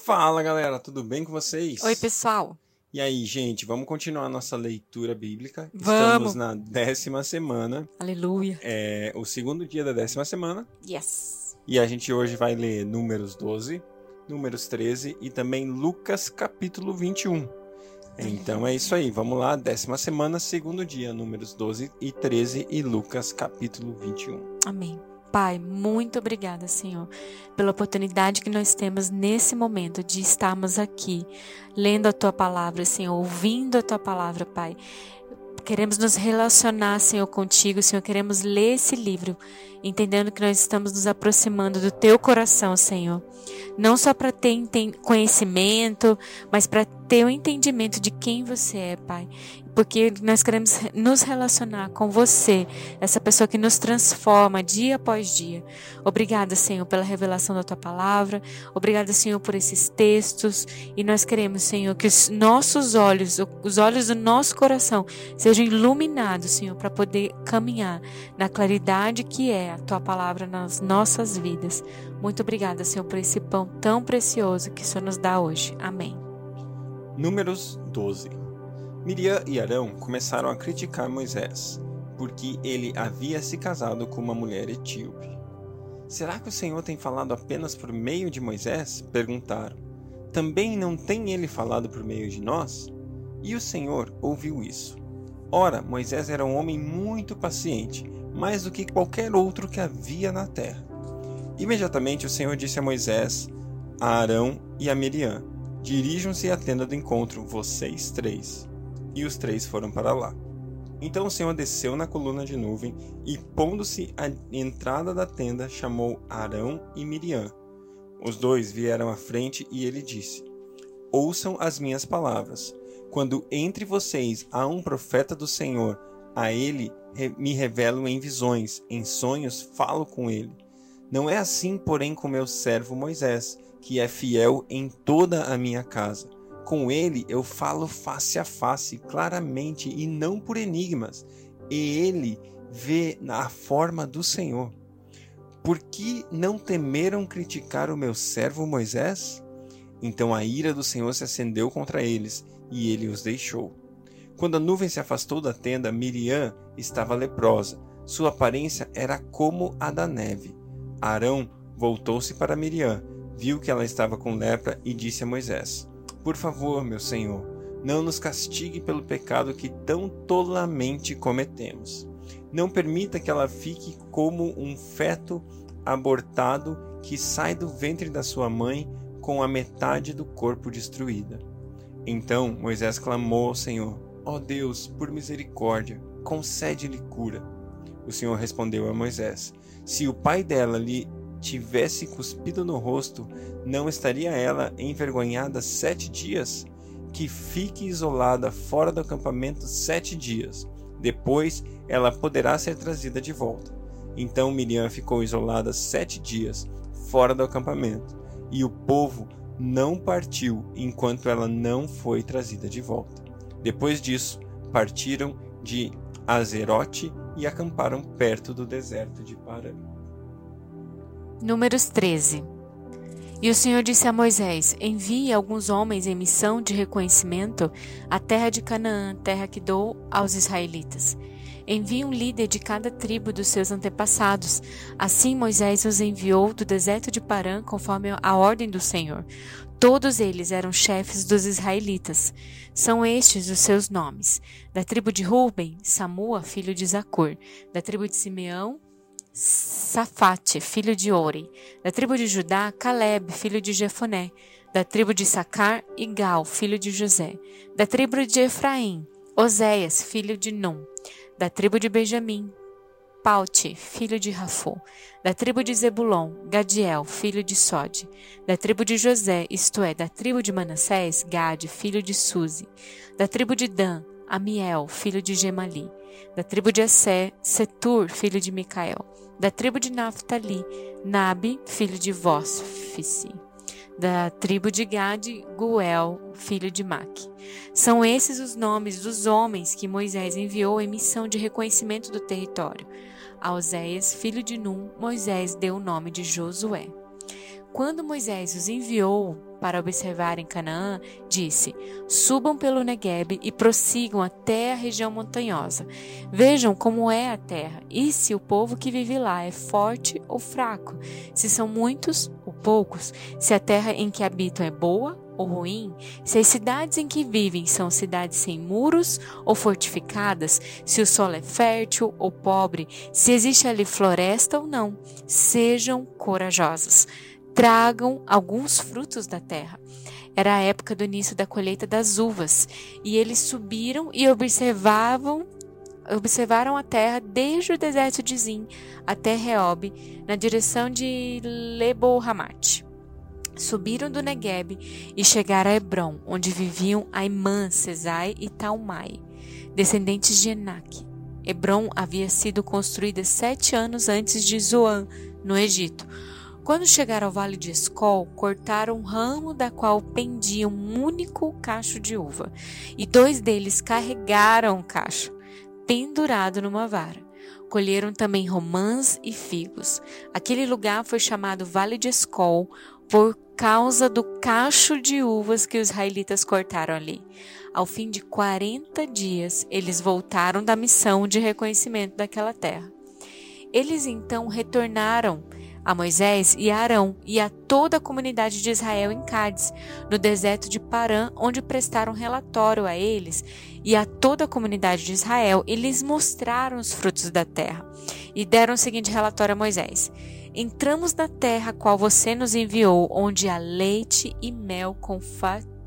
Fala galera, tudo bem com vocês? Oi, pessoal. E aí, gente, vamos continuar a nossa leitura bíblica. Vamos. Estamos na décima semana, Aleluia. é o segundo dia da décima semana. Yes. E a gente hoje vai ler Números 12, Números 13 e também Lucas capítulo 21. Então é isso aí, vamos lá, décima semana, segundo dia, Números 12 e 13 e Lucas capítulo 21. Amém. Pai, muito obrigada, Senhor, pela oportunidade que nós temos nesse momento de estarmos aqui, lendo a tua palavra, Senhor, ouvindo a tua palavra, Pai. Queremos nos relacionar, Senhor, contigo, Senhor. Queremos ler esse livro, entendendo que nós estamos nos aproximando do teu coração, Senhor. Não só para ter conhecimento, mas para ter o entendimento de quem você é, Pai. Porque nós queremos nos relacionar com você, essa pessoa que nos transforma dia após dia. Obrigada, Senhor, pela revelação da tua palavra. Obrigada, Senhor, por esses textos. E nós queremos, Senhor, que os nossos olhos, os olhos do nosso coração, sejam iluminados, Senhor, para poder caminhar na claridade que é a tua palavra nas nossas vidas. Muito obrigada, Senhor, por esse pão tão precioso que o Senhor nos dá hoje. Amém. Números 12 Miriam e Arão começaram a criticar Moisés, porque ele havia se casado com uma mulher etíope. Será que o Senhor tem falado apenas por meio de Moisés? Perguntaram. Também não tem ele falado por meio de nós? E o Senhor ouviu isso. Ora, Moisés era um homem muito paciente, mais do que qualquer outro que havia na terra. Imediatamente o Senhor disse a Moisés, a Arão e a Miriam: Dirijam-se à tenda do encontro, vocês três. E os três foram para lá. Então o Senhor desceu na coluna de nuvem e, pondo-se à entrada da tenda, chamou Arão e Miriam. Os dois vieram à frente e ele disse: Ouçam as minhas palavras. Quando entre vocês há um profeta do Senhor, a ele me revelo em visões, em sonhos falo com ele. Não é assim, porém, com meu servo Moisés, que é fiel em toda a minha casa. Com ele eu falo face a face, claramente e não por enigmas, e ele vê na forma do Senhor. Por que não temeram criticar o meu servo Moisés? Então a ira do Senhor se acendeu contra eles, e ele os deixou. Quando a nuvem se afastou da tenda, Miriam estava leprosa. Sua aparência era como a da neve. Arão voltou-se para Miriam, viu que ela estava com lepra e disse a Moisés: Por favor, meu senhor, não nos castigue pelo pecado que tão tolamente cometemos. Não permita que ela fique como um feto abortado que sai do ventre da sua mãe com a metade do corpo destruída. Então Moisés clamou ao Senhor: Ó Deus, por misericórdia, concede-lhe cura. O Senhor respondeu a Moisés: Se o pai dela lhe tivesse cuspido no rosto, não estaria ela envergonhada sete dias? Que fique isolada fora do acampamento sete dias. Depois ela poderá ser trazida de volta. Então Miriam ficou isolada sete dias fora do acampamento, e o povo não partiu enquanto ela não foi trazida de volta. Depois disso, partiram de Azerote e acamparam perto do deserto de Parã. Números 13. E o Senhor disse a Moisés: Envie alguns homens em missão de reconhecimento à terra de Canaã, terra que dou aos israelitas. Envie um líder de cada tribo dos seus antepassados. Assim Moisés os enviou do deserto de Parã, conforme a ordem do Senhor. Todos eles eram chefes dos israelitas. São estes os seus nomes: da tribo de Ruben, Samua, filho de Zacur; da tribo de Simeão, Safate, filho de Ori; da tribo de Judá, Caleb, filho de Jefoné; da tribo de Sacar, Igal, filho de José; da tribo de Efraim, Oséias, filho de Num; da tribo de Benjamim, Paute, filho de Rafô; da tribo de Zebulon, Gadiel, filho de Sode; da tribo de José, isto é, da tribo de Manassés, Gade, filho de Suzi; da tribo de Dan, Amiel, filho de Gemali; da tribo de Assé, Setur, filho de Micael; da tribo de Naphtali, Nabi, filho de Vosfici; da tribo de Gade, Guel, filho de Maque. São esses os nomes dos homens que Moisés enviou em missão de reconhecimento do território. A Oséias, filho de Num, Moisés deu o nome de Josué. Quando Moisés os enviou para observar em Canaã, disse: Subam pelo Negueb e prossigam até a região montanhosa. Vejam como é a terra e se o povo que vive lá é forte ou fraco, se são muitos ou poucos, se a terra em que habitam é boa ou ruim, se as cidades em que vivem são cidades sem muros ou fortificadas, se o solo é fértil ou pobre, se existe ali floresta ou não. Sejam corajosos. Tragam alguns frutos da terra. Era a época do início da colheita das uvas, e eles subiram e observavam observaram a terra desde o deserto de Zin até Reob, na direção de Lebo-Hamat. Subiram do Negueb e chegaram a Hebron, onde viviam Aimã, Cesai e Talmai, descendentes de Enac. Hebron havia sido construída sete anos antes de Zoan, no Egito. Quando chegaram ao vale de Escol, cortaram um ramo da qual pendia um único cacho de uva, e dois deles carregaram o cacho, pendurado numa vara. Colheram também romãs e figos. Aquele lugar foi chamado Vale de Escol por causa do cacho de uvas que os israelitas cortaram ali. Ao fim de 40 dias, eles voltaram da missão de reconhecimento daquela terra. Eles então retornaram a Moisés e a Arão e a toda a comunidade de Israel em Cádiz, no deserto de Parã, onde prestaram relatório a eles e a toda a comunidade de Israel e lhes mostraram os frutos da terra. E deram o seguinte relatório a Moisés: Entramos na terra qual você nos enviou, onde há leite e mel com fartura.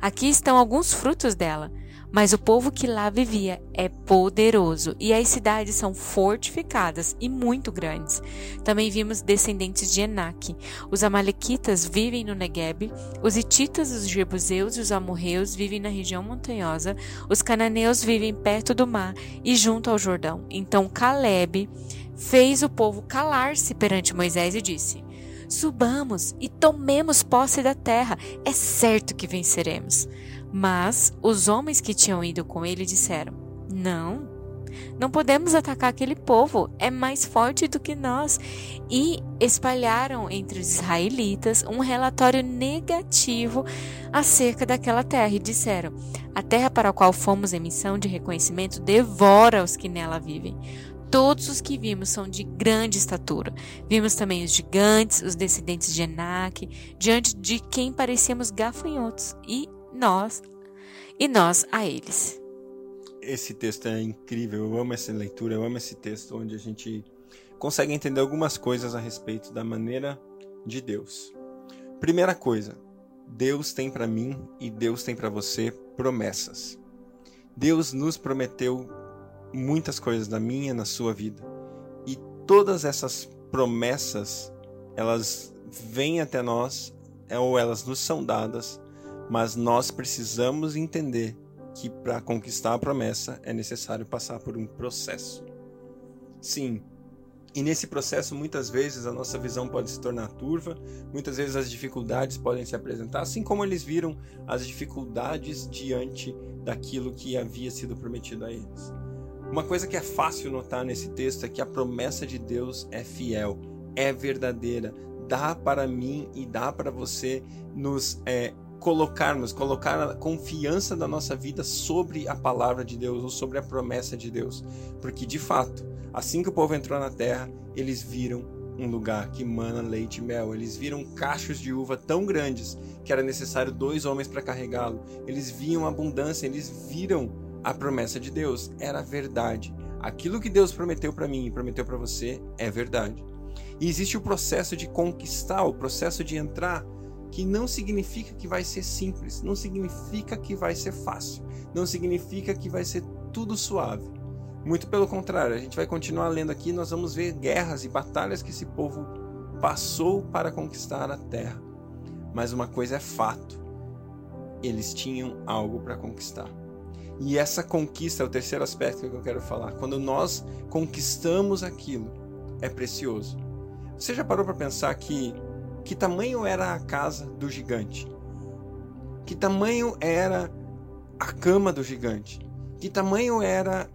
Aqui estão alguns frutos dela. Mas o povo que lá vivia é poderoso e as cidades são fortificadas e muito grandes. Também vimos descendentes de Enaque. Os amalequitas vivem no Negueb, os hititas, os jebuseus e os amorreus vivem na região montanhosa, os cananeus vivem perto do mar e junto ao Jordão. Então Caleb fez o povo calar-se perante Moisés e disse: Subamos e tomemos posse da terra, é certo que venceremos. Mas os homens que tinham ido com ele disseram: Não, não podemos atacar aquele povo, é mais forte do que nós. E espalharam entre os israelitas um relatório negativo acerca daquela terra e disseram: A terra para a qual fomos em missão de reconhecimento devora os que nela vivem. Todos os que vimos são de grande estatura. Vimos também os gigantes, os descendentes de Enac, diante de quem parecíamos gafanhotos, e nós, e nós a eles. Esse texto é incrível, eu amo essa leitura, eu amo esse texto onde a gente consegue entender algumas coisas a respeito da maneira de Deus. Primeira coisa, Deus tem para mim e Deus tem para você promessas. Deus nos prometeu muitas coisas na minha, na sua vida. E todas essas promessas, elas vêm até nós, é, ou elas nos são dadas, mas nós precisamos entender que para conquistar a promessa é necessário passar por um processo. Sim, e nesse processo, muitas vezes, a nossa visão pode se tornar turva, muitas vezes as dificuldades podem se apresentar, assim como eles viram as dificuldades diante daquilo que havia sido prometido a eles. Uma coisa que é fácil notar nesse texto é que a promessa de Deus é fiel, é verdadeira, dá para mim e dá para você nos é, colocarmos, colocar a confiança da nossa vida sobre a palavra de Deus ou sobre a promessa de Deus. Porque de fato, assim que o povo entrou na terra, eles viram um lugar que mana leite e mel. Eles viram cachos de uva tão grandes que era necessário dois homens para carregá-lo. Eles viam abundância, eles viram a promessa de Deus era verdade. Aquilo que Deus prometeu para mim e prometeu para você é verdade. E existe o processo de conquistar, o processo de entrar, que não significa que vai ser simples, não significa que vai ser fácil, não significa que vai ser tudo suave. Muito pelo contrário, a gente vai continuar lendo aqui, nós vamos ver guerras e batalhas que esse povo passou para conquistar a terra. Mas uma coisa é fato: eles tinham algo para conquistar. E essa conquista é o terceiro aspecto que eu quero falar. Quando nós conquistamos aquilo, é precioso. Você já parou para pensar que que tamanho era a casa do gigante? Que tamanho era a cama do gigante? Que tamanho era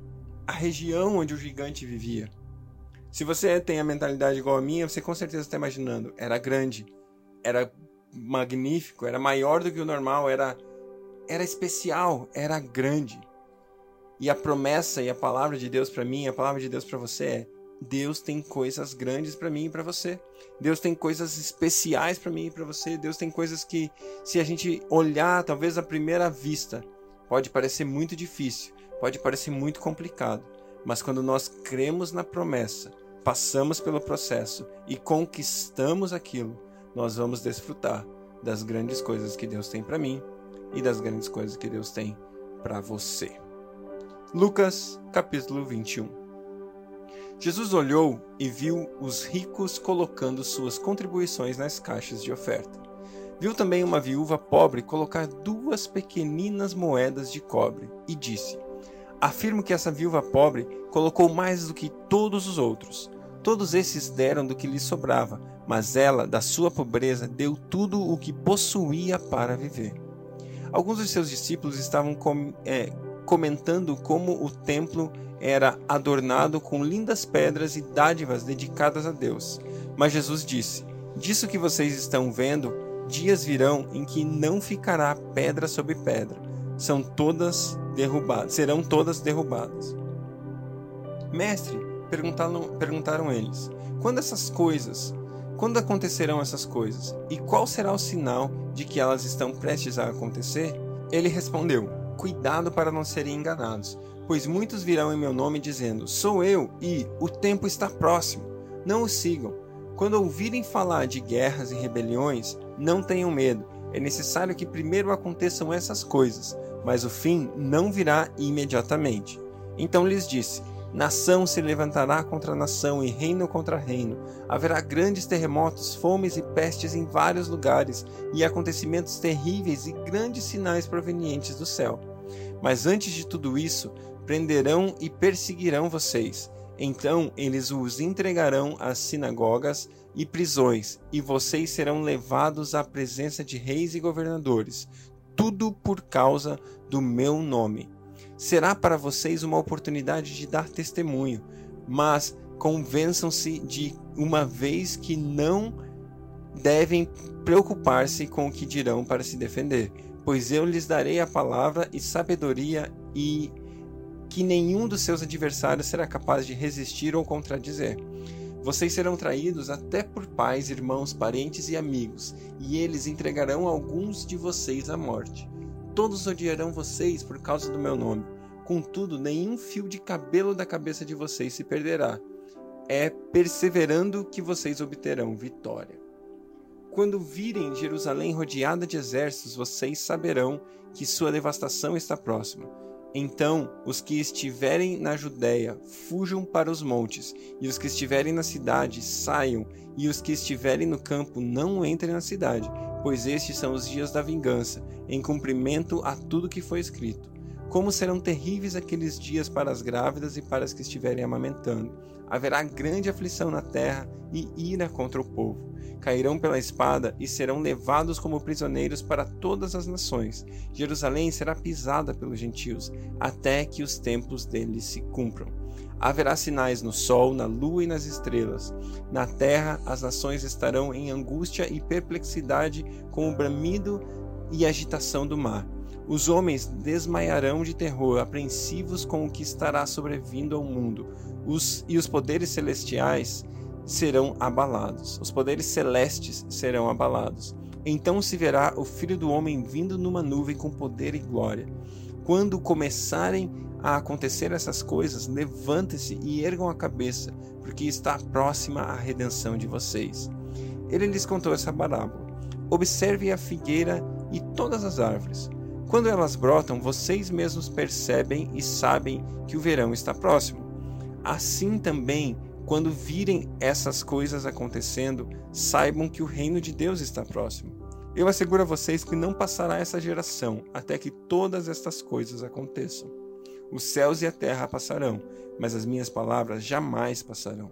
a região onde o gigante vivia? Se você tem a mentalidade igual a minha, você com certeza está imaginando. Era grande, era magnífico, era maior do que o normal, era era especial, era grande. E a promessa e a palavra de Deus para mim, a palavra de Deus para você é: Deus tem coisas grandes para mim e para você. Deus tem coisas especiais para mim e para você. Deus tem coisas que, se a gente olhar, talvez à primeira vista, pode parecer muito difícil, pode parecer muito complicado. Mas quando nós cremos na promessa, passamos pelo processo e conquistamos aquilo, nós vamos desfrutar das grandes coisas que Deus tem para mim e das grandes coisas que Deus tem para você. Lucas, capítulo 21. Jesus olhou e viu os ricos colocando suas contribuições nas caixas de oferta. Viu também uma viúva pobre colocar duas pequeninas moedas de cobre e disse: Afirmo que essa viúva pobre colocou mais do que todos os outros. Todos esses deram do que lhe sobrava, mas ela, da sua pobreza, deu tudo o que possuía para viver. Alguns de seus discípulos estavam com, é, comentando como o templo era adornado com lindas pedras e dádivas dedicadas a Deus. Mas Jesus disse: Disso que vocês estão vendo, dias virão em que não ficará pedra sobre pedra. São todas derrubadas, serão todas derrubadas. Mestre, perguntaram, perguntaram eles: Quando essas coisas, quando acontecerão essas coisas? E qual será o sinal de que elas estão prestes a acontecer? Ele respondeu: Cuidado para não serem enganados Pois muitos virão em meu nome dizendo: Sou eu, e o tempo está próximo. Não os sigam. Quando ouvirem falar de guerras e rebeliões, não tenham medo. É necessário que primeiro aconteçam essas coisas, mas o fim não virá imediatamente. Então lhes disse: Nação se levantará contra nação e reino contra reino. Haverá grandes terremotos, fomes e pestes em vários lugares, e acontecimentos terríveis e grandes sinais provenientes do céu. Mas antes de tudo isso, prenderão e perseguirão vocês. Então eles os entregarão às sinagogas e prisões, e vocês serão levados à presença de reis e governadores, tudo por causa do meu nome. Será para vocês uma oportunidade de dar testemunho, mas convençam-se de uma vez que não devem preocupar-se com o que dirão para se defender, pois eu lhes darei a palavra e sabedoria e que nenhum dos seus adversários será capaz de resistir ou contradizer. Vocês serão traídos até por pais, irmãos, parentes e amigos, e eles entregarão alguns de vocês à morte. Todos odiarão vocês por causa do meu nome. Contudo, nenhum fio de cabelo da cabeça de vocês se perderá. É perseverando que vocês obterão vitória. Quando virem Jerusalém rodeada de exércitos, vocês saberão que sua devastação está próxima. Então os que estiverem na Judéia fujam para os montes, e os que estiverem na cidade saiam, e os que estiverem no campo não entrem na cidade, pois estes são os dias da vingança, em cumprimento a tudo que foi escrito. Como serão terríveis aqueles dias para as grávidas e para as que estiverem amamentando. Haverá grande aflição na terra e ira contra o povo cairão pela espada e serão levados como prisioneiros para todas as nações. Jerusalém será pisada pelos gentios, até que os tempos deles se cumpram. Haverá sinais no sol, na lua e nas estrelas. Na terra, as nações estarão em angústia e perplexidade com o bramido e agitação do mar. Os homens desmaiarão de terror, apreensivos com o que estará sobrevindo ao mundo. Os, e os poderes celestiais serão abalados, os poderes celestes serão abalados. Então se verá o Filho do Homem vindo numa nuvem com poder e glória. Quando começarem a acontecer essas coisas, levantem-se e ergam a cabeça, porque está próxima a redenção de vocês. Ele lhes contou essa parábola. Observe a figueira e todas as árvores. Quando elas brotam, vocês mesmos percebem e sabem que o verão está próximo. Assim também quando virem essas coisas acontecendo, saibam que o reino de Deus está próximo. Eu asseguro a vocês que não passará essa geração até que todas estas coisas aconteçam. Os céus e a terra passarão, mas as minhas palavras jamais passarão.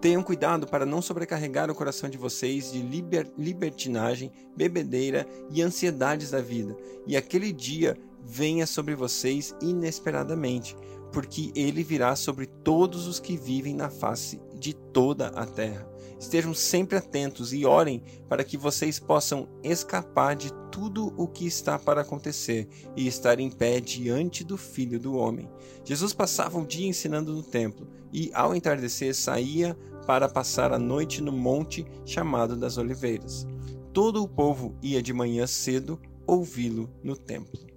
Tenham cuidado para não sobrecarregar o coração de vocês de liber, libertinagem, bebedeira e ansiedades da vida, e aquele dia venha sobre vocês inesperadamente, porque ele virá sobre todos os que vivem na face de toda a terra. Estejam sempre atentos e orem para que vocês possam escapar de tudo o que está para acontecer e estar em pé diante do Filho do Homem. Jesus passava o dia ensinando no templo e, ao entardecer, saía para passar a noite no monte chamado das Oliveiras. Todo o povo ia de manhã cedo ouvi-lo no templo.